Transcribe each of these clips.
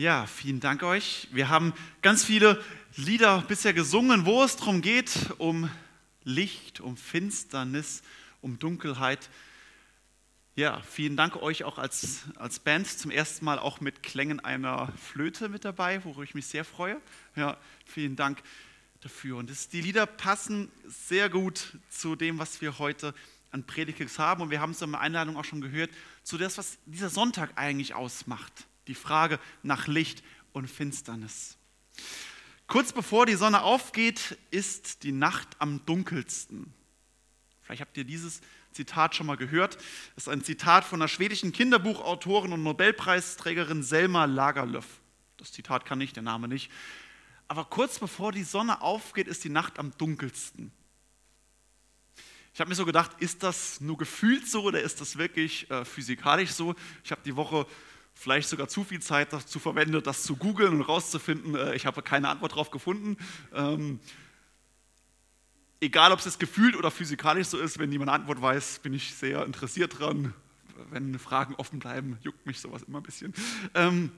Ja, vielen Dank euch. Wir haben ganz viele Lieder bisher gesungen, wo es darum geht, um Licht, um Finsternis, um Dunkelheit. Ja, vielen Dank euch auch als, als Band zum ersten Mal auch mit Klängen einer Flöte mit dabei, worüber ich mich sehr freue. Ja, vielen Dank dafür. Und das, die Lieder passen sehr gut zu dem, was wir heute an Predigtes haben. Und wir haben es in der Einladung auch schon gehört, zu dem, was dieser Sonntag eigentlich ausmacht. Die Frage nach Licht und Finsternis. Kurz bevor die Sonne aufgeht, ist die Nacht am dunkelsten. Vielleicht habt ihr dieses Zitat schon mal gehört. Das ist ein Zitat von der schwedischen Kinderbuchautorin und Nobelpreisträgerin Selma Lagerlöf. Das Zitat kann ich, der Name nicht. Aber kurz bevor die Sonne aufgeht, ist die Nacht am dunkelsten. Ich habe mir so gedacht, ist das nur gefühlt so oder ist das wirklich äh, physikalisch so? Ich habe die Woche vielleicht sogar zu viel Zeit dazu verwendet, das zu googeln und rauszufinden. Äh, ich habe keine Antwort darauf gefunden. Ähm, egal, ob es gefühlt oder physikalisch so ist, wenn jemand eine Antwort weiß, bin ich sehr interessiert dran. Wenn Fragen offen bleiben, juckt mich sowas immer ein bisschen. Ähm,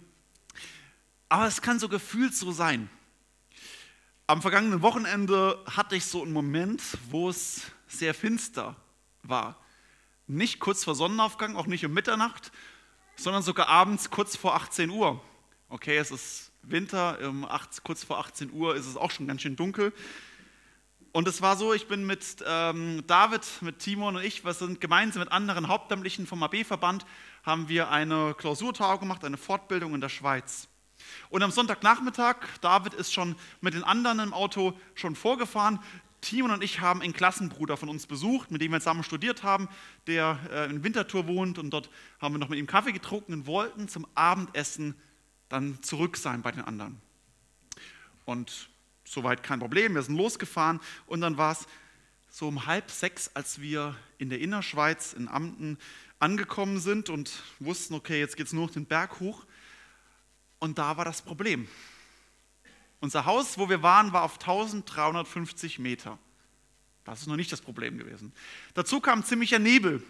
aber es kann so gefühlt so sein. Am vergangenen Wochenende hatte ich so einen Moment, wo es sehr finster war. Nicht kurz vor Sonnenaufgang, auch nicht um Mitternacht, sondern sogar abends kurz vor 18 Uhr. Okay, es ist Winter, um 8, kurz vor 18 Uhr ist es auch schon ganz schön dunkel. Und es war so, ich bin mit ähm, David, mit Timon und ich, wir sind gemeinsam mit anderen Hauptamtlichen vom AB-Verband, haben wir eine Klausurtagung gemacht, eine Fortbildung in der Schweiz. Und am Sonntagnachmittag, David ist schon mit den anderen im Auto schon vorgefahren, Timon und ich haben einen Klassenbruder von uns besucht, mit dem wir zusammen studiert haben, der äh, in Winterthur wohnt und dort haben wir noch mit ihm Kaffee getrunken und wollten zum Abendessen dann zurück sein bei den anderen. Und soweit kein Problem, wir sind losgefahren und dann war es so um halb sechs, als wir in der Innerschweiz in Amten angekommen sind und wussten, okay, jetzt geht es nur noch den Berg hoch. Und da war das Problem. Unser Haus, wo wir waren, war auf 1350 Meter. Das ist noch nicht das Problem gewesen. Dazu kam ziemlicher Nebel.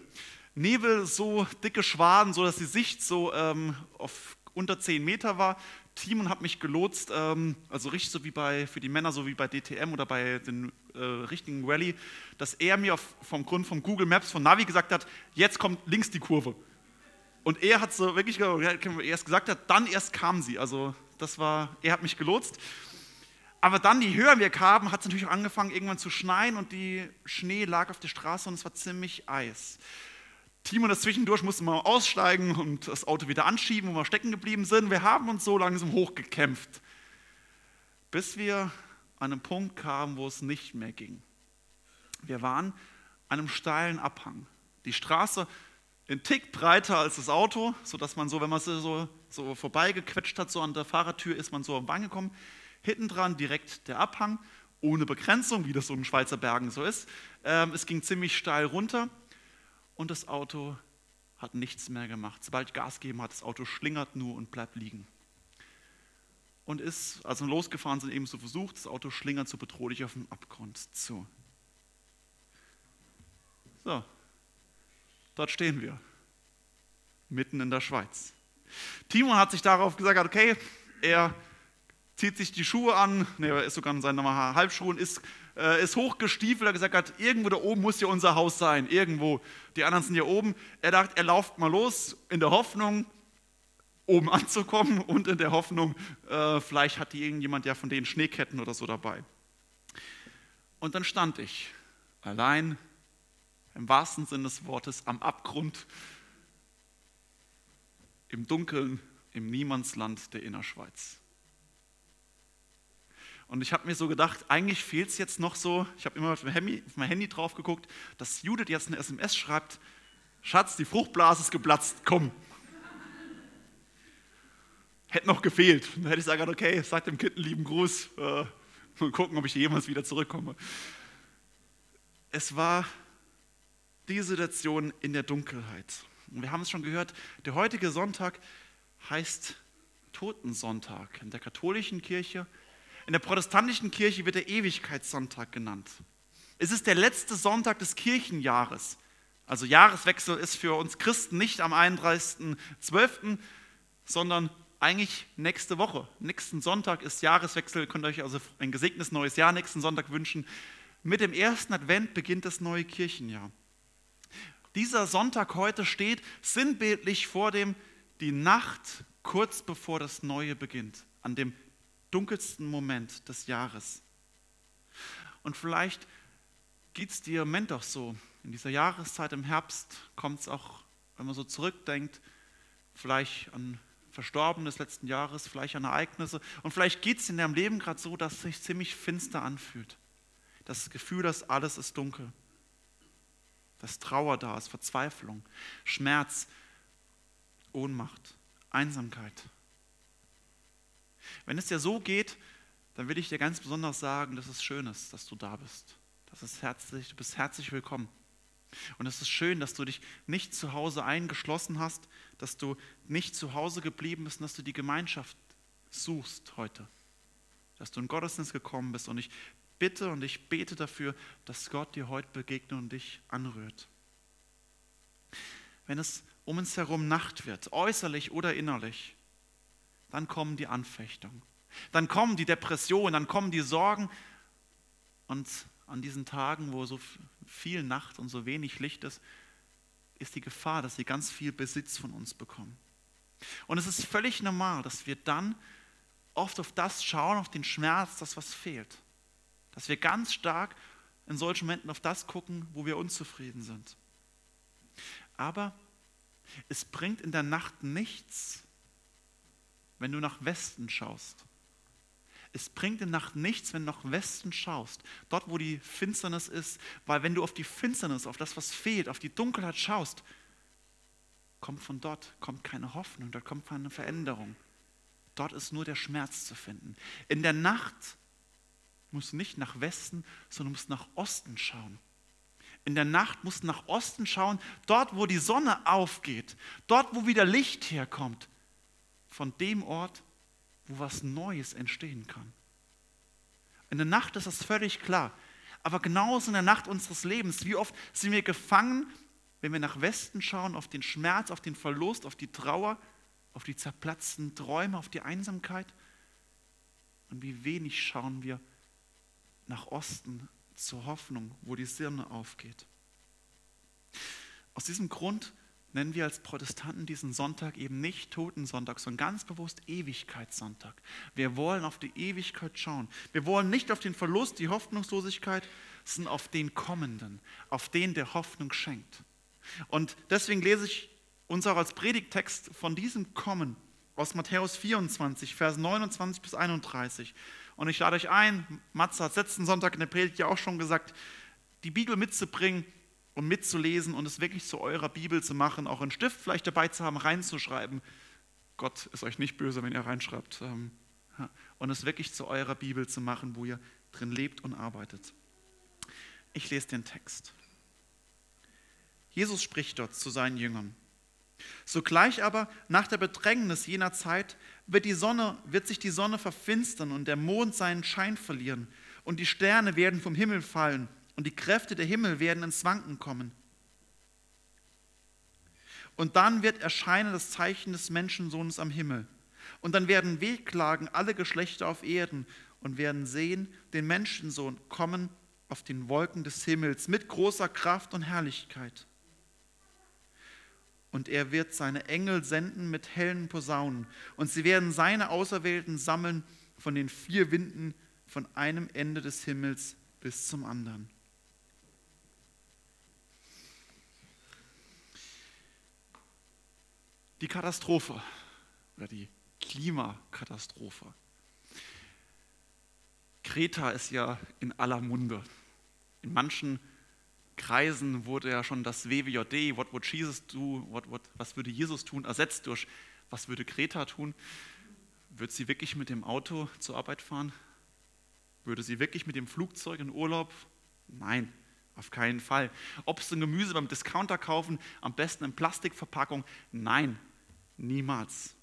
Nebel, so dicke Schwaden, so dass die Sicht so ähm, auf unter 10 Meter war. Timon hat mich gelotst, ähm, also richtig so wie bei, für die Männer, so wie bei DTM oder bei den äh, richtigen Rallye, dass er mir auf, vom Grund von Google Maps, von Navi gesagt hat, jetzt kommt links die Kurve. Und er hat so wirklich, erst gesagt hat, dann erst kam sie. Also das war, er hat mich gelotst. Aber dann, je höher wir kamen, hat es natürlich auch angefangen, irgendwann zu schneien und die Schnee lag auf der Straße und es war ziemlich Eis. Timo und das zwischendurch mussten wir aussteigen und das Auto wieder anschieben, wo wir stecken geblieben sind. Wir haben uns so langsam hochgekämpft, bis wir an einen Punkt kamen, wo es nicht mehr ging. Wir waren an einem steilen Abhang. Die Straße ein Tick breiter als das Auto, sodass man so, wenn man so, so vorbeigequetscht hat, so an der Fahrertür ist man so am Bahn gekommen. Hinten dran direkt der Abhang, ohne Begrenzung, wie das so in Schweizer Bergen so ist. Ähm, es ging ziemlich steil runter und das Auto hat nichts mehr gemacht. Sobald ich Gas geben hat, das Auto schlingert nur und bleibt liegen. Und ist, als wir losgefahren sind, eben so versucht, das Auto schlingert so bedrohlich auf den Abgrund zu. So, dort stehen wir, mitten in der Schweiz. Timon hat sich darauf gesagt, okay, er zieht sich die Schuhe an, ne, er ist sogar in seinen Halbschuhen, ist, äh, ist hochgestiefelt, er gesagt hat, irgendwo da oben muss ja unser Haus sein, irgendwo. Die anderen sind hier oben. Er dachte, er lauft mal los in der Hoffnung, oben anzukommen und in der Hoffnung, äh, vielleicht hat irgendjemand ja von den Schneeketten oder so dabei. Und dann stand ich allein, im wahrsten Sinne des Wortes, am Abgrund, im Dunkeln, im Niemandsland der Innerschweiz. Und ich habe mir so gedacht, eigentlich fehlt es jetzt noch so, ich habe immer auf mein, Handy, auf mein Handy drauf geguckt, dass Judith jetzt eine SMS schreibt, Schatz, die Fruchtblase ist geplatzt, komm. Hätte noch gefehlt. Dann hätte ich sagen, okay, sag dem Kind einen lieben Gruß, äh, mal gucken, ob ich jemals wieder zurückkomme. Es war die Situation in der Dunkelheit. Und wir haben es schon gehört, der heutige Sonntag heißt Totensonntag. In der katholischen Kirche in der protestantischen Kirche wird der Ewigkeitssonntag genannt. Es ist der letzte Sonntag des Kirchenjahres. Also Jahreswechsel ist für uns Christen nicht am 31.12., sondern eigentlich nächste Woche. Nächsten Sonntag ist Jahreswechsel, könnt ihr euch also ein gesegnetes neues Jahr nächsten Sonntag wünschen. Mit dem ersten Advent beginnt das neue Kirchenjahr. Dieser Sonntag heute steht sinnbildlich vor dem, die Nacht kurz bevor das Neue beginnt, an dem dunkelsten Moment des Jahres. Und vielleicht geht es dir im Moment auch so. In dieser Jahreszeit im Herbst kommt es auch, wenn man so zurückdenkt, vielleicht an Verstorbene des letzten Jahres, vielleicht an Ereignisse. Und vielleicht geht es in deinem Leben gerade so, dass es sich ziemlich finster anfühlt. Das Gefühl, dass alles ist dunkel. Dass Trauer da ist, Verzweiflung, Schmerz, Ohnmacht, Einsamkeit. Wenn es dir so geht, dann will ich dir ganz besonders sagen, dass es schön ist, dass du da bist. Das ist herzlich, du bist herzlich willkommen. Und es ist schön, dass du dich nicht zu Hause eingeschlossen hast, dass du nicht zu Hause geblieben bist und dass du die Gemeinschaft suchst heute. Dass du in Gottesdienst gekommen bist. Und ich bitte und ich bete dafür, dass Gott dir heute begegnet und dich anrührt. Wenn es um uns herum Nacht wird, äußerlich oder innerlich, dann kommen die Anfechtungen. Dann kommen die Depressionen, dann kommen die Sorgen. Und an diesen Tagen, wo so viel Nacht und so wenig Licht ist, ist die Gefahr, dass sie ganz viel Besitz von uns bekommen. Und es ist völlig normal, dass wir dann oft auf das schauen, auf den Schmerz, das was fehlt. Dass wir ganz stark in solchen Momenten auf das gucken, wo wir unzufrieden sind. Aber es bringt in der Nacht nichts, wenn du nach Westen schaust. Es bringt in Nacht nichts, wenn du nach Westen schaust, dort wo die Finsternis ist, weil wenn du auf die Finsternis, auf das, was fehlt, auf die Dunkelheit schaust, kommt von dort, kommt keine Hoffnung, dort kommt keine Veränderung. Dort ist nur der Schmerz zu finden. In der Nacht musst du nicht nach Westen, sondern musst nach Osten schauen. In der Nacht musst du nach Osten schauen, dort wo die Sonne aufgeht, dort wo wieder Licht herkommt, von dem Ort, wo was Neues entstehen kann. In der Nacht ist das völlig klar. Aber genauso in der Nacht unseres Lebens, wie oft sind wir gefangen, wenn wir nach Westen schauen, auf den Schmerz, auf den Verlust, auf die Trauer, auf die zerplatzten Träume, auf die Einsamkeit. Und wie wenig schauen wir nach Osten zur Hoffnung, wo die Sirne aufgeht. Aus diesem Grund nennen wir als Protestanten diesen Sonntag eben nicht Totensonntag, sondern ganz bewusst Ewigkeitssonntag. Wir wollen auf die Ewigkeit schauen. Wir wollen nicht auf den Verlust, die Hoffnungslosigkeit, sondern auf den Kommenden, auf den, der Hoffnung schenkt. Und deswegen lese ich uns auch als Predigtext von diesem Kommen aus Matthäus 24, Vers 29 bis 31. Und ich lade euch ein, Matze hat letzten Sonntag in der Predigt ja auch schon gesagt, die Bibel mitzubringen und mitzulesen und es wirklich zu eurer Bibel zu machen, auch einen Stift vielleicht dabei zu haben, reinzuschreiben. Gott ist euch nicht böse, wenn ihr reinschreibt. Ähm, und es wirklich zu eurer Bibel zu machen, wo ihr drin lebt und arbeitet. Ich lese den Text. Jesus spricht dort zu seinen Jüngern. Sogleich aber nach der Bedrängnis jener Zeit wird, die Sonne, wird sich die Sonne verfinstern und der Mond seinen Schein verlieren und die Sterne werden vom Himmel fallen und die Kräfte der Himmel werden ins Wanken kommen. Und dann wird erscheinen das Zeichen des Menschensohnes am Himmel. Und dann werden wehklagen alle Geschlechter auf Erden und werden sehen den Menschensohn kommen auf den Wolken des Himmels mit großer Kraft und Herrlichkeit. Und er wird seine Engel senden mit hellen Posaunen. Und sie werden seine Auserwählten sammeln von den vier Winden von einem Ende des Himmels bis zum anderen. die Katastrophe oder die Klimakatastrophe. Kreta ist ja in aller Munde. In manchen Kreisen wurde ja schon das WWJD, What would Jesus do, what, what, was würde Jesus tun, ersetzt durch Was würde Kreta tun? Wird sie wirklich mit dem Auto zur Arbeit fahren? Würde sie wirklich mit dem Flugzeug in Urlaub? Nein, auf keinen Fall. Obst und Gemüse beim Discounter kaufen, am besten in Plastikverpackung? Nein, Niemals.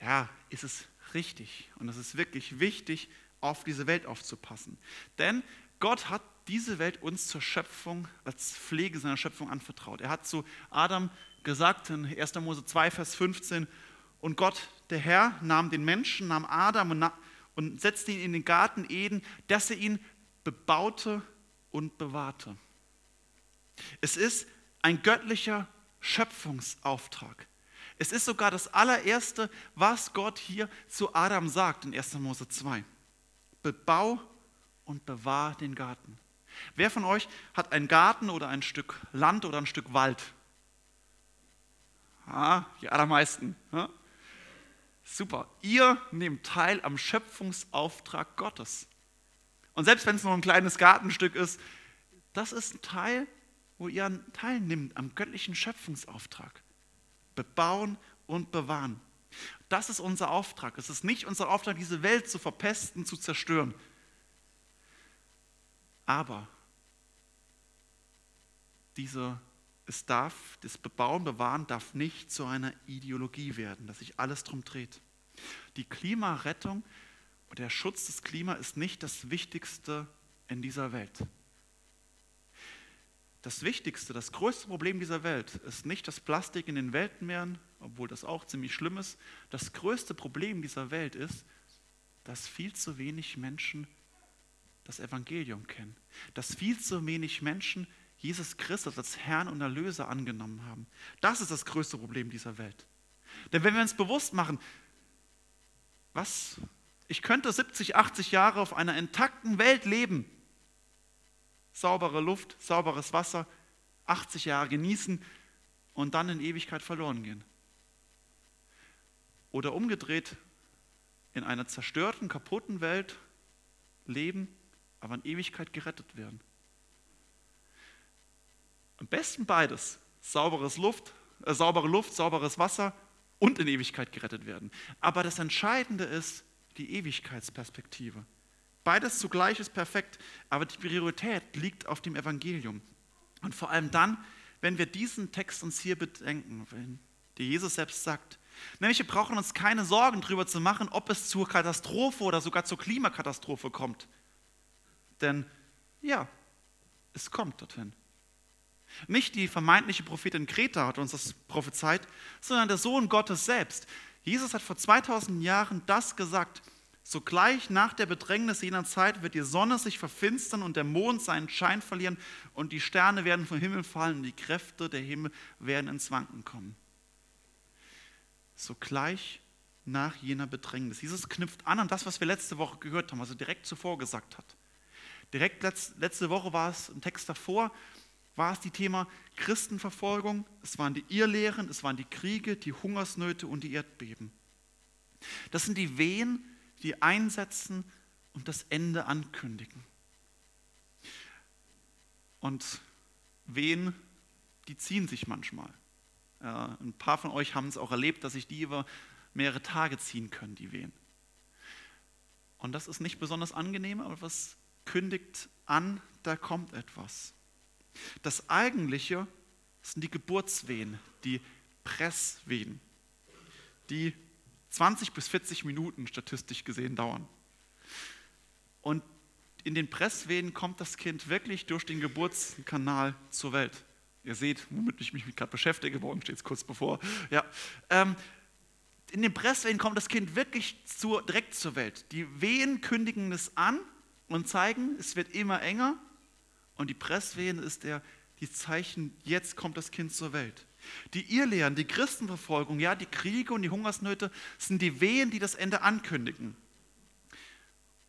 Ja, ist es richtig und es ist wirklich wichtig, auf diese Welt aufzupassen. Denn Gott hat diese Welt uns zur Schöpfung, als Pflege seiner Schöpfung anvertraut. Er hat zu Adam gesagt in 1. Mose 2, Vers 15. Und Gott, der Herr, nahm den Menschen, nahm Adam und, und setzte ihn in den Garten Eden, dass er ihn bebaute und bewahrte. Es ist ein göttlicher Schöpfungsauftrag. Es ist sogar das allererste, was Gott hier zu Adam sagt in 1. Mose 2. Bebau und bewahr den Garten. Wer von euch hat einen Garten oder ein Stück Land oder ein Stück Wald? Ah, die allermeisten. Ja? Super. Ihr nehmt teil am Schöpfungsauftrag Gottes. Und selbst wenn es nur ein kleines Gartenstück ist, das ist ein Teil, wo ihr teilnimmt am göttlichen Schöpfungsauftrag. Bebauen und bewahren. Das ist unser Auftrag. Es ist nicht unser Auftrag, diese Welt zu verpesten, zu zerstören. Aber diese, es darf, das Bebauen, Bewahren darf nicht zu einer Ideologie werden, dass sich alles drum dreht. Die Klimarettung und der Schutz des Klimas ist nicht das Wichtigste in dieser Welt. Das Wichtigste, das größte Problem dieser Welt ist nicht das Plastik in den Weltmeeren, obwohl das auch ziemlich schlimm ist. Das größte Problem dieser Welt ist, dass viel zu wenig Menschen das Evangelium kennen. Dass viel zu wenig Menschen Jesus Christus als Herrn und Erlöser angenommen haben. Das ist das größte Problem dieser Welt. Denn wenn wir uns bewusst machen, was, ich könnte 70, 80 Jahre auf einer intakten Welt leben, saubere Luft, sauberes Wasser, 80 Jahre genießen und dann in Ewigkeit verloren gehen. Oder umgedreht, in einer zerstörten, kaputten Welt leben aber in Ewigkeit gerettet werden. Am besten beides. Sauberes Luft, äh, saubere Luft, sauberes Wasser und in Ewigkeit gerettet werden. Aber das Entscheidende ist die Ewigkeitsperspektive. Beides zugleich ist perfekt, aber die Priorität liegt auf dem Evangelium. Und vor allem dann, wenn wir diesen Text uns hier bedenken, wenn der Jesus selbst sagt, nämlich wir brauchen uns keine Sorgen darüber zu machen, ob es zur Katastrophe oder sogar zur Klimakatastrophe kommt. Denn ja, es kommt dorthin. Nicht die vermeintliche Prophetin Kreta hat uns das prophezeit, sondern der Sohn Gottes selbst. Jesus hat vor 2000 Jahren das gesagt. Sogleich nach der Bedrängnis jener Zeit wird die Sonne sich verfinstern und der Mond seinen Schein verlieren und die Sterne werden vom Himmel fallen und die Kräfte der Himmel werden ins Wanken kommen. Sogleich nach jener Bedrängnis. Jesus knüpft an an das, was wir letzte Woche gehört haben, was er direkt zuvor gesagt hat. Direkt letzte Woche war es, ein Text davor, war es die Thema Christenverfolgung, es waren die Irrlehren, es waren die Kriege, die Hungersnöte und die Erdbeben. Das sind die Wehen, die einsetzen und das Ende ankündigen. Und Wehen, die ziehen sich manchmal. ein paar von euch haben es auch erlebt, dass sich die über mehrere Tage ziehen können, die Wehen. Und das ist nicht besonders angenehm, aber was kündigt an, da kommt etwas. Das Eigentliche sind die Geburtswehen, die Presswehen, die 20 bis 40 Minuten statistisch gesehen dauern. Und in den Presswehen kommt das Kind wirklich durch den Geburtskanal zur Welt. Ihr seht, womit ich mich gerade beschäftige, warum steht es kurz bevor. Ja, ähm, in den Presswehen kommt das Kind wirklich zur, direkt zur Welt. Die Wehen kündigen es an und zeigen, es wird immer enger und die Presswehen ist der, die Zeichen, jetzt kommt das Kind zur Welt. Die Irrlehren, die Christenverfolgung, ja, die Kriege und die Hungersnöte sind die Wehen, die das Ende ankündigen.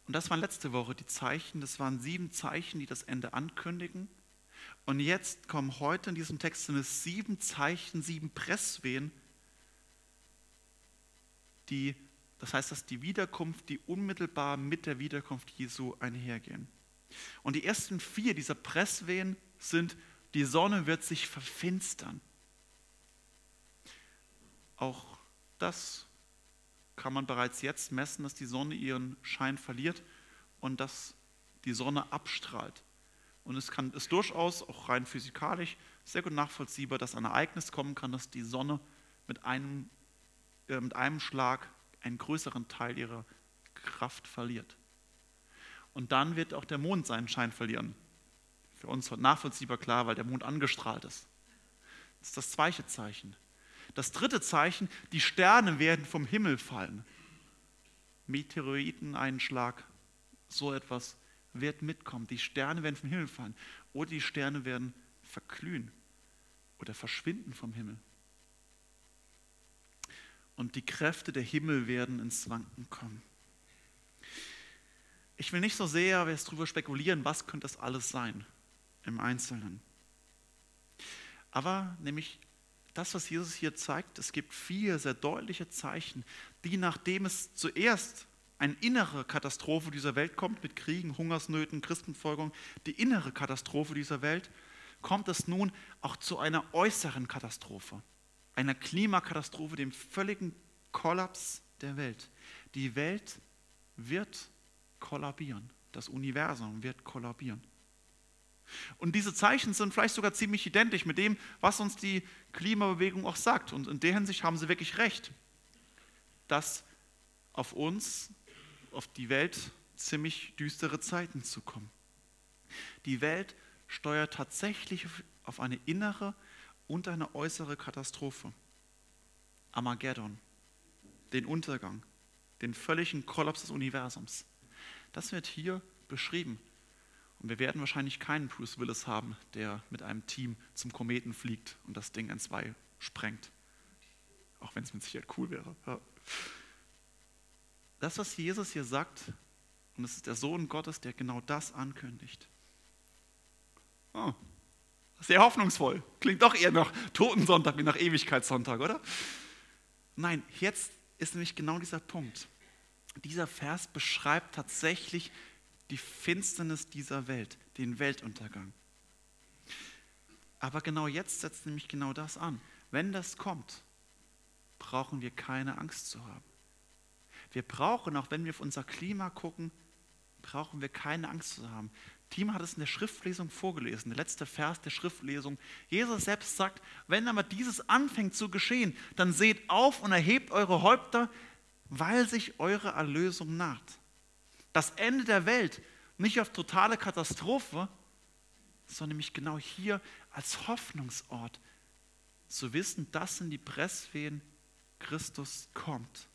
Und das waren letzte Woche die Zeichen, das waren sieben Zeichen, die das Ende ankündigen. Und jetzt kommen heute in diesem Text sind es sieben Zeichen, sieben Presswehen, die das heißt, dass die Wiederkunft, die unmittelbar mit der Wiederkunft Jesu einhergehen. Und die ersten vier dieser Presswehen sind, die Sonne wird sich verfinstern. Auch das kann man bereits jetzt messen, dass die Sonne ihren Schein verliert und dass die Sonne abstrahlt. Und es kann, ist durchaus auch rein physikalisch sehr gut nachvollziehbar, dass ein Ereignis kommen kann, dass die Sonne mit einem, äh, mit einem Schlag einen größeren Teil ihrer Kraft verliert. Und dann wird auch der Mond seinen Schein verlieren. Für uns nachvollziehbar klar, weil der Mond angestrahlt ist. Das ist das zweite Zeichen. Das dritte Zeichen, die Sterne werden vom Himmel fallen. Meteoriteneinschlag, so etwas wird mitkommen. Die Sterne werden vom Himmel fallen oder die Sterne werden verglühen oder verschwinden vom Himmel. Und die Kräfte der Himmel werden ins Wanken kommen. Ich will nicht so sehr jetzt darüber spekulieren, was könnte das alles sein im Einzelnen. Aber nämlich das, was Jesus hier zeigt, es gibt vier sehr deutliche Zeichen, die nachdem es zuerst eine innere Katastrophe dieser Welt kommt, mit Kriegen, Hungersnöten, Christenfolgung, die innere Katastrophe dieser Welt, kommt es nun auch zu einer äußeren Katastrophe, einer Klimakatastrophe, dem völligen Kollaps der Welt. Die Welt wird kollabieren, das Universum wird kollabieren. Und diese Zeichen sind vielleicht sogar ziemlich identisch mit dem, was uns die Klimabewegung auch sagt. Und in der Hinsicht haben sie wirklich recht, dass auf uns, auf die Welt ziemlich düstere Zeiten zukommen. Die Welt steuert tatsächlich auf eine innere und eine äußere Katastrophe. Armageddon, den Untergang, den völligen Kollaps des Universums. Das wird hier beschrieben. Und wir werden wahrscheinlich keinen Bruce Willis haben, der mit einem Team zum Kometen fliegt und das Ding in zwei sprengt. Auch wenn es mit Sicherheit cool wäre. Ja. Das, was Jesus hier sagt, und es ist der Sohn Gottes, der genau das ankündigt. Oh, sehr hoffnungsvoll. Klingt doch eher nach Totensonntag wie nach Ewigkeitssonntag, oder? Nein, jetzt ist nämlich genau dieser Punkt. Dieser Vers beschreibt tatsächlich die Finsternis dieser Welt, den Weltuntergang. Aber genau jetzt setzt nämlich genau das an. Wenn das kommt, brauchen wir keine Angst zu haben. Wir brauchen, auch wenn wir auf unser Klima gucken, brauchen wir keine Angst zu haben. Tim hat es in der Schriftlesung vorgelesen, der letzte Vers der Schriftlesung. Jesus selbst sagt, wenn aber dieses anfängt zu geschehen, dann seht auf und erhebt eure Häupter, weil sich eure Erlösung naht das Ende der Welt nicht auf totale Katastrophe, sondern nämlich genau hier als Hoffnungsort zu wissen, dass in die Presswehen Christus kommt.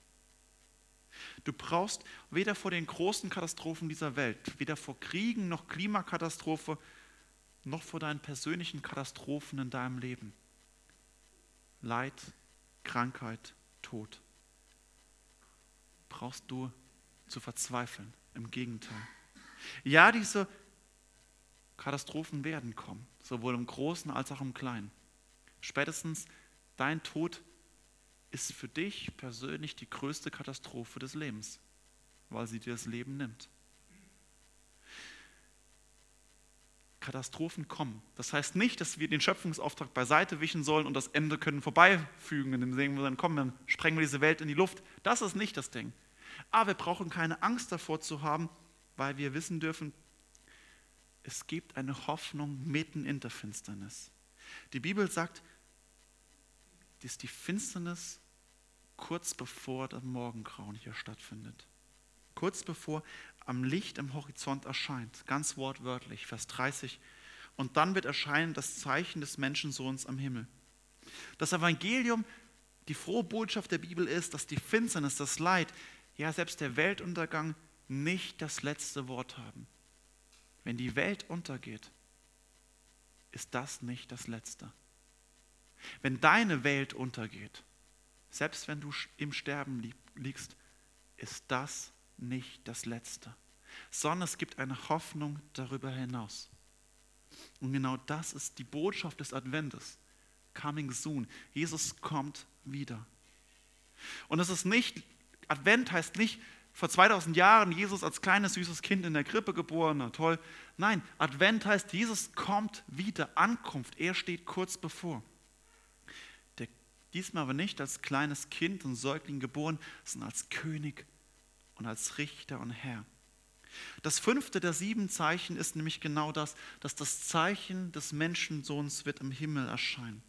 Du brauchst weder vor den großen Katastrophen dieser Welt, weder vor Kriegen noch Klimakatastrophe, noch vor deinen persönlichen Katastrophen in deinem Leben. Leid, Krankheit, Tod. Brauchst du zu verzweifeln. Im Gegenteil. Ja, diese Katastrophen werden kommen, sowohl im Großen als auch im Kleinen. Spätestens dein Tod ist für dich persönlich die größte Katastrophe des Lebens, weil sie dir das Leben nimmt. Katastrophen kommen. Das heißt nicht, dass wir den Schöpfungsauftrag beiseite wischen sollen und das Ende können vorbeifügen, indem wir dann kommen, dann sprengen wir diese Welt in die Luft. Das ist nicht das Ding. Aber wir brauchen keine Angst davor zu haben, weil wir wissen dürfen, es gibt eine Hoffnung mitten in der Finsternis. Die Bibel sagt, dass die Finsternis kurz bevor das Morgengrauen hier stattfindet. Kurz bevor am Licht am Horizont erscheint, ganz wortwörtlich, Vers 30. Und dann wird erscheinen das Zeichen des Menschensohns am Himmel. Das Evangelium, die frohe Botschaft der Bibel ist, dass die Finsternis, das Leid, ja selbst der Weltuntergang nicht das letzte Wort haben. Wenn die Welt untergeht, ist das nicht das Letzte. Wenn deine Welt untergeht, selbst wenn du im Sterben liegst, ist das nicht das Letzte, sondern es gibt eine Hoffnung darüber hinaus. Und genau das ist die Botschaft des Adventes. Coming soon. Jesus kommt wieder. Und es ist nicht Advent heißt nicht, vor 2000 Jahren Jesus als kleines süßes Kind in der Krippe geboren, na toll. Nein, Advent heißt, Jesus kommt wieder, Ankunft, er steht kurz bevor. Diesmal aber nicht als kleines Kind und Säugling geboren, sondern als König und als Richter und Herr. Das fünfte der sieben Zeichen ist nämlich genau das, dass das Zeichen des Menschensohns wird im Himmel erscheinen.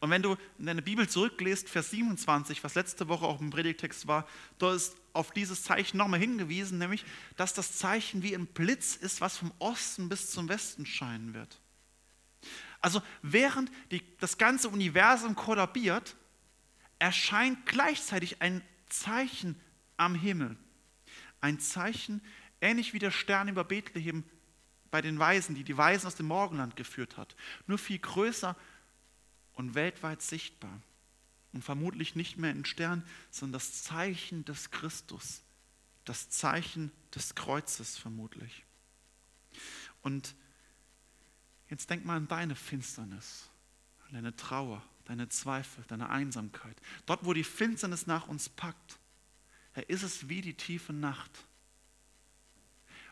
Und wenn du in deine Bibel zurücklest, Vers 27, was letzte Woche auch im Predigtext war, da ist auf dieses Zeichen nochmal hingewiesen, nämlich, dass das Zeichen wie ein Blitz ist, was vom Osten bis zum Westen scheinen wird. Also während die, das ganze Universum kollabiert, erscheint gleichzeitig ein Zeichen am Himmel. Ein Zeichen, ähnlich wie der Stern über Bethlehem bei den Weisen, die die Weisen aus dem Morgenland geführt hat. Nur viel größer und weltweit sichtbar. Und vermutlich nicht mehr ein Stern, sondern das Zeichen des Christus. Das Zeichen des Kreuzes vermutlich. Und jetzt denk mal an deine Finsternis, an deine Trauer, deine Zweifel, deine Einsamkeit. Dort, wo die Finsternis nach uns packt, da ist es wie die tiefe Nacht.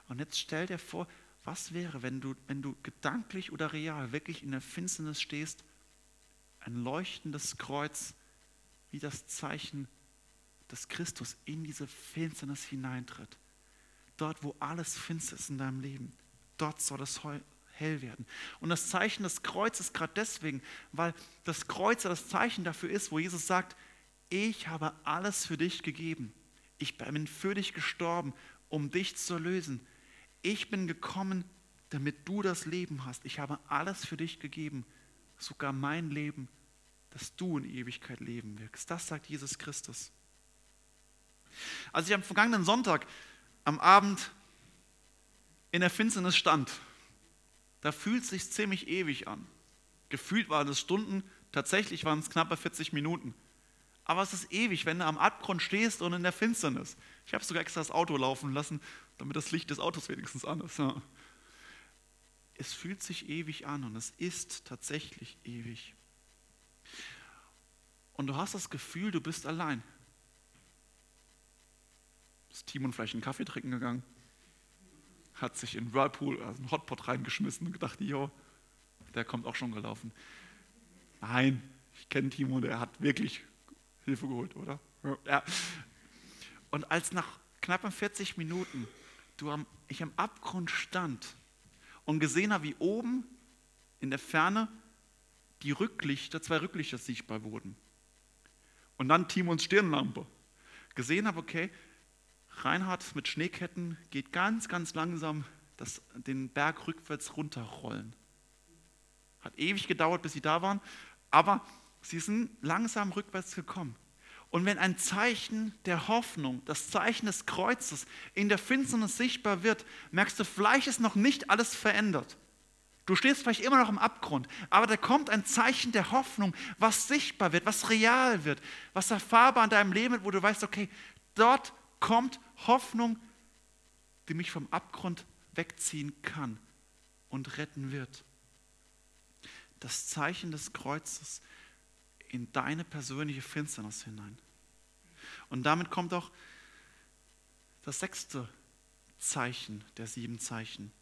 Und jetzt stell dir vor, was wäre, wenn du, wenn du gedanklich oder real wirklich in der Finsternis stehst, ein leuchtendes Kreuz, wie das Zeichen, dass Christus in diese Finsternis hineintritt. Dort, wo alles finster ist in deinem Leben, dort soll es hell werden. Und das Zeichen des Kreuzes gerade deswegen, weil das Kreuz das Zeichen dafür ist, wo Jesus sagt, ich habe alles für dich gegeben. Ich bin für dich gestorben, um dich zu lösen. Ich bin gekommen, damit du das Leben hast. Ich habe alles für dich gegeben, sogar mein Leben, dass du in Ewigkeit leben wirkst. Das sagt Jesus Christus. Als ich am vergangenen Sonntag am Abend in der Finsternis stand, da fühlt es sich ziemlich ewig an. Gefühlt waren es Stunden, tatsächlich waren es knappe 40 Minuten. Aber es ist ewig, wenn du am Abgrund stehst und in der Finsternis. Ich habe sogar extra das Auto laufen lassen, damit das Licht des Autos wenigstens an ist. Ja. Es fühlt sich ewig an und es ist tatsächlich ewig. Und du hast das Gefühl, du bist allein. Ist Timon vielleicht einen Kaffee trinken gegangen? Hat sich in Whirlpool, also einen Hotpot reingeschmissen und gedacht, jo, der kommt auch schon gelaufen. Nein, ich kenne Timo, der hat wirklich Hilfe geholt, oder? Ja. Und als nach knapp 40 Minuten du am, ich am Abgrund stand und gesehen habe, wie oben in der Ferne die Rücklichter, zwei Rücklichter sichtbar wurden. Und dann Timons Stirnlampe. Gesehen habe, okay, Reinhard mit Schneeketten geht ganz, ganz langsam das, den Berg rückwärts runterrollen. Hat ewig gedauert, bis sie da waren, aber sie sind langsam rückwärts gekommen. Und wenn ein Zeichen der Hoffnung, das Zeichen des Kreuzes in der Finsternis sichtbar wird, merkst du, vielleicht ist noch nicht alles verändert. Du stehst vielleicht immer noch im Abgrund, aber da kommt ein Zeichen der Hoffnung, was sichtbar wird, was real wird, was erfahrbar in deinem Leben wird, wo du weißt, okay, dort kommt Hoffnung, die mich vom Abgrund wegziehen kann und retten wird. Das Zeichen des Kreuzes in deine persönliche Finsternis hinein. Und damit kommt auch das sechste Zeichen der sieben Zeichen.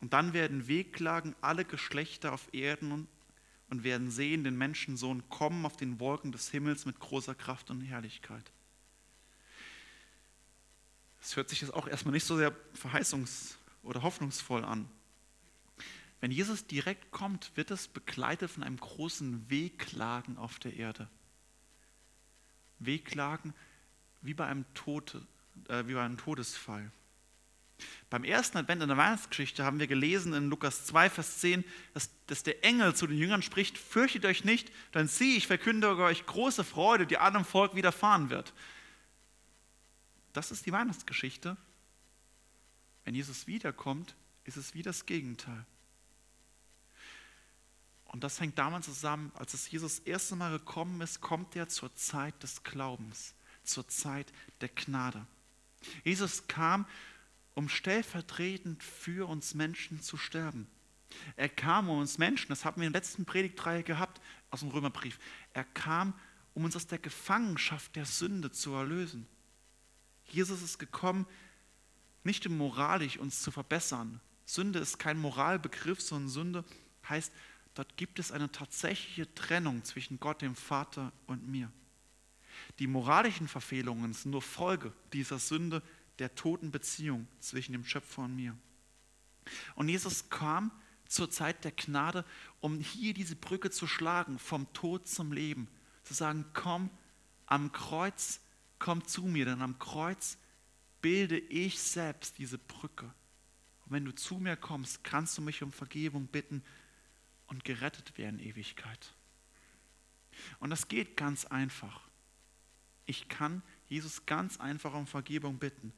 Und dann werden wehklagen alle Geschlechter auf Erden und, werden sehen den Menschensohn kommen auf den Wolken des Himmels mit großer Kraft und Herrlichkeit. Das hört sich jetzt auch erstmal nicht so sehr verheißungs- oder hoffnungsvoll an. Wenn Jesus direkt kommt, wird es begleitet von einem großen Wehklagen auf der Erde. Wehklagen wie bei einem, Tod, äh, wie bei einem Todesfall. Beim ersten Advent in der Weihnachtsgeschichte haben wir gelesen in Lukas 2, Vers 10, dass, dass der Engel zu den Jüngern spricht, fürchtet euch nicht, denn sieh, ich verkündige euch große Freude, die allem Volk widerfahren wird. Das ist die Weihnachtsgeschichte. Wenn Jesus wiederkommt, ist es wie das Gegenteil. Und das hängt damit zusammen, als es Jesus das erste Mal gekommen ist, kommt er zur Zeit des Glaubens, zur Zeit der Gnade. Jesus kam, um stellvertretend für uns Menschen zu sterben. Er kam, um uns Menschen, das haben wir in der letzten Predigtreihe gehabt aus dem Römerbrief, er kam, um uns aus der Gefangenschaft der Sünde zu erlösen. Jesus ist gekommen, nicht um moralisch uns zu verbessern. Sünde ist kein Moralbegriff, sondern Sünde heißt, dort gibt es eine tatsächliche Trennung zwischen Gott, dem Vater und mir. Die moralischen Verfehlungen sind nur Folge dieser Sünde der toten Beziehung zwischen dem Schöpfer und mir. Und Jesus kam zur Zeit der Gnade, um hier diese Brücke zu schlagen, vom Tod zum Leben. Zu sagen, komm am Kreuz komm zu mir, denn am Kreuz bilde ich selbst diese Brücke. Und wenn du zu mir kommst, kannst du mich um Vergebung bitten und gerettet werden Ewigkeit. Und das geht ganz einfach. Ich kann Jesus ganz einfach um Vergebung bitten.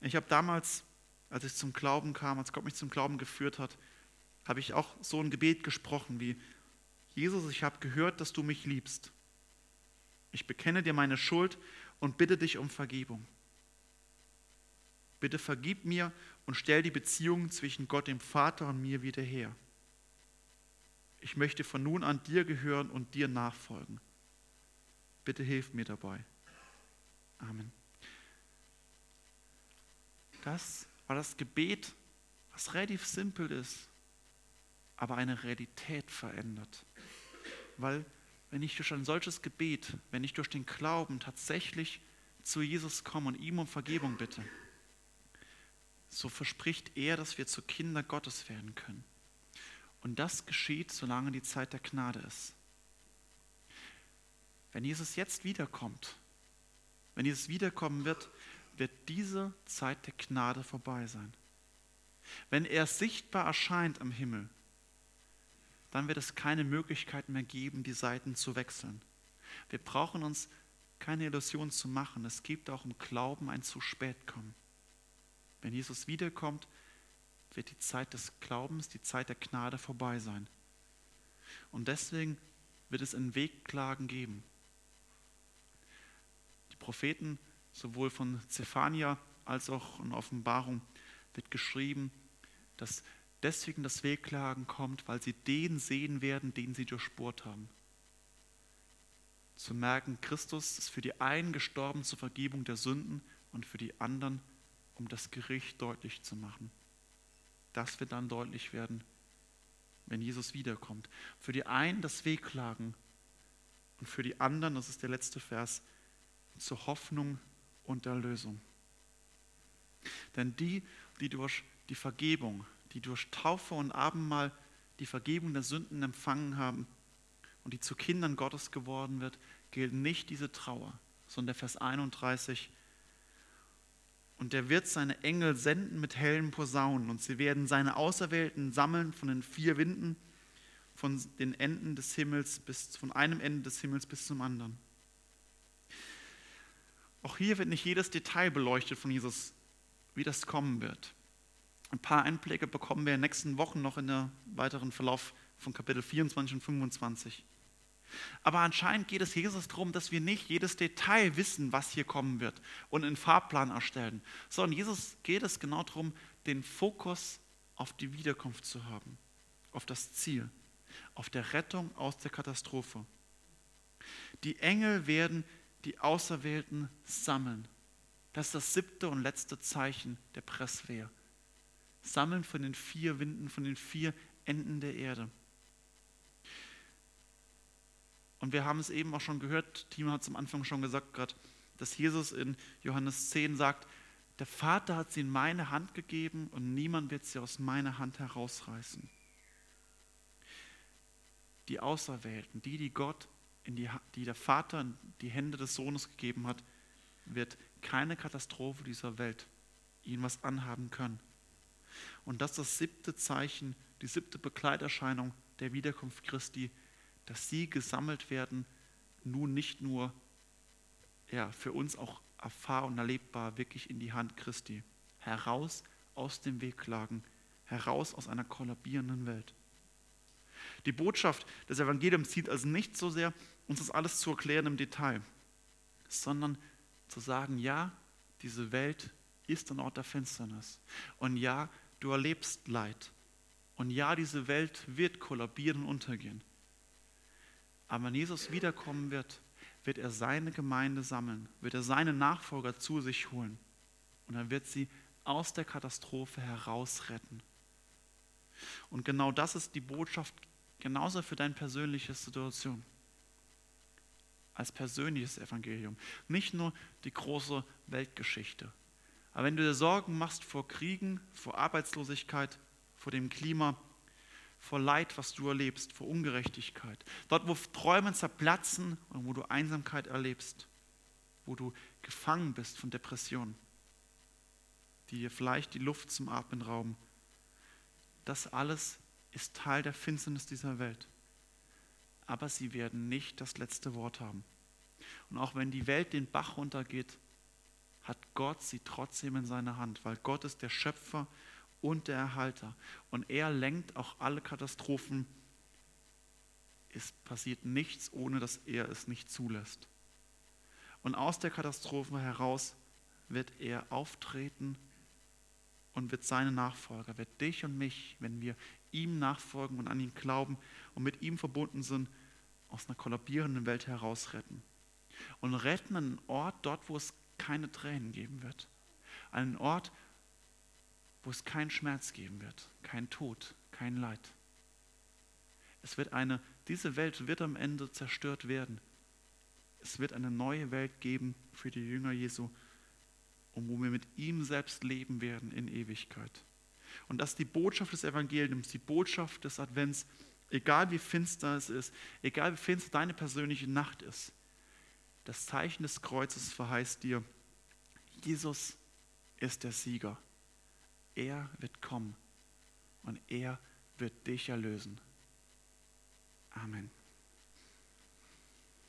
Ich habe damals, als ich zum Glauben kam, als Gott mich zum Glauben geführt hat, habe ich auch so ein Gebet gesprochen wie, Jesus, ich habe gehört, dass du mich liebst. Ich bekenne dir meine Schuld und bitte dich um Vergebung. Bitte vergib mir und stell die Beziehung zwischen Gott dem Vater und mir wieder her. Ich möchte von nun an dir gehören und dir nachfolgen. Bitte hilf mir dabei. Amen. Das war das Gebet, was relativ simpel ist, aber eine Realität verändert. Weil wenn ich durch ein solches Gebet, wenn ich durch den Glauben tatsächlich zu Jesus komme und ihm um Vergebung bitte, so verspricht er, dass wir zu Kinder Gottes werden können. Und das geschieht, solange die Zeit der Gnade ist. Wenn Jesus jetzt wiederkommt, wenn Jesus wiederkommen wird, wird diese Zeit der Gnade vorbei sein. Wenn er sichtbar erscheint am Himmel, dann wird es keine Möglichkeit mehr geben, die Seiten zu wechseln. Wir brauchen uns keine Illusion zu machen. Es gibt auch im Glauben ein zu spät kommen. Wenn Jesus wiederkommt, wird die Zeit des Glaubens, die Zeit der Gnade vorbei sein. Und deswegen wird es ein Wegklagen geben. Die Propheten, sowohl von Zephania als auch in Offenbarung, wird geschrieben, dass deswegen das Wehklagen kommt, weil sie den sehen werden, den sie durchspurt haben. Zu merken, Christus ist für die einen gestorben zur Vergebung der Sünden und für die anderen, um das Gericht deutlich zu machen. Das wird dann deutlich werden, wenn Jesus wiederkommt. Für die einen das Wehklagen und für die anderen, das ist der letzte Vers, zur Hoffnung und Erlösung. Denn die, die durch die Vergebung, die durch Taufe und Abendmahl die Vergebung der Sünden empfangen haben und die zu Kindern Gottes geworden wird, gilt nicht diese Trauer, sondern der Vers 31. Und er wird seine Engel senden mit hellen Posaunen und sie werden seine Auserwählten sammeln von den vier Winden, von den Enden des Himmels bis von einem Ende des Himmels bis zum anderen. Auch hier wird nicht jedes Detail beleuchtet von Jesus, wie das kommen wird. Ein paar Einblicke bekommen wir in den nächsten Wochen noch in der weiteren Verlauf von Kapitel 24 und 25. Aber anscheinend geht es Jesus darum, dass wir nicht jedes Detail wissen, was hier kommen wird und einen Fahrplan erstellen, sondern Jesus geht es genau darum, den Fokus auf die Wiederkunft zu haben, auf das Ziel, auf der Rettung aus der Katastrophe. Die Engel werden die Auserwählten sammeln. Das ist das siebte und letzte Zeichen der Presswehr sammeln von den vier Winden, von den vier Enden der Erde. Und wir haben es eben auch schon gehört, Timo hat es am Anfang schon gesagt gerade, dass Jesus in Johannes 10 sagt, der Vater hat sie in meine Hand gegeben und niemand wird sie aus meiner Hand herausreißen. Die Auserwählten, die, die Gott, in die, die der Vater in die Hände des Sohnes gegeben hat, wird keine Katastrophe dieser Welt ihnen was anhaben können. Und das ist das siebte Zeichen, die siebte Begleiterscheinung der Wiederkunft Christi, dass sie gesammelt werden, nun nicht nur ja, für uns auch erfahrbar und erlebbar, wirklich in die Hand Christi, heraus aus dem Wehklagen, heraus aus einer kollabierenden Welt. Die Botschaft des Evangeliums zieht also nicht so sehr, uns das alles zu erklären im Detail, sondern zu sagen, ja, diese Welt ist ein Ort der Finsternis. Und ja, du erlebst Leid. Und ja, diese Welt wird kollabieren und untergehen. Aber wenn Jesus wiederkommen wird, wird er seine Gemeinde sammeln, wird er seine Nachfolger zu sich holen. Und er wird sie aus der Katastrophe heraus retten. Und genau das ist die Botschaft genauso für deine persönliche Situation. Als persönliches Evangelium. Nicht nur die große Weltgeschichte, aber wenn du dir Sorgen machst vor Kriegen, vor Arbeitslosigkeit, vor dem Klima, vor Leid, was du erlebst, vor Ungerechtigkeit, dort, wo Träume zerplatzen und wo du Einsamkeit erlebst, wo du gefangen bist von Depressionen, die dir vielleicht die Luft zum Atmen rauben, das alles ist Teil der Finsternis dieser Welt. Aber sie werden nicht das letzte Wort haben. Und auch wenn die Welt den Bach runtergeht, hat Gott sie trotzdem in seiner Hand, weil Gott ist der Schöpfer und der Erhalter. Und er lenkt auch alle Katastrophen. Es passiert nichts, ohne dass er es nicht zulässt. Und aus der Katastrophe heraus wird er auftreten und wird seine Nachfolger, wird dich und mich, wenn wir ihm nachfolgen und an ihn glauben und mit ihm verbunden sind, aus einer kollabierenden Welt herausretten. Und retten einen Ort dort, wo es keine Tränen geben wird. Einen Ort, wo es keinen Schmerz geben wird, kein Tod, kein Leid. Es wird eine, diese Welt wird am Ende zerstört werden. Es wird eine neue Welt geben für die Jünger Jesu, und wo wir mit ihm selbst leben werden in Ewigkeit. Und das ist die Botschaft des Evangeliums, die Botschaft des Advents, egal wie finster es ist, egal wie finster deine persönliche Nacht ist. Das Zeichen des Kreuzes verheißt dir, Jesus ist der Sieger. Er wird kommen und er wird dich erlösen. Amen.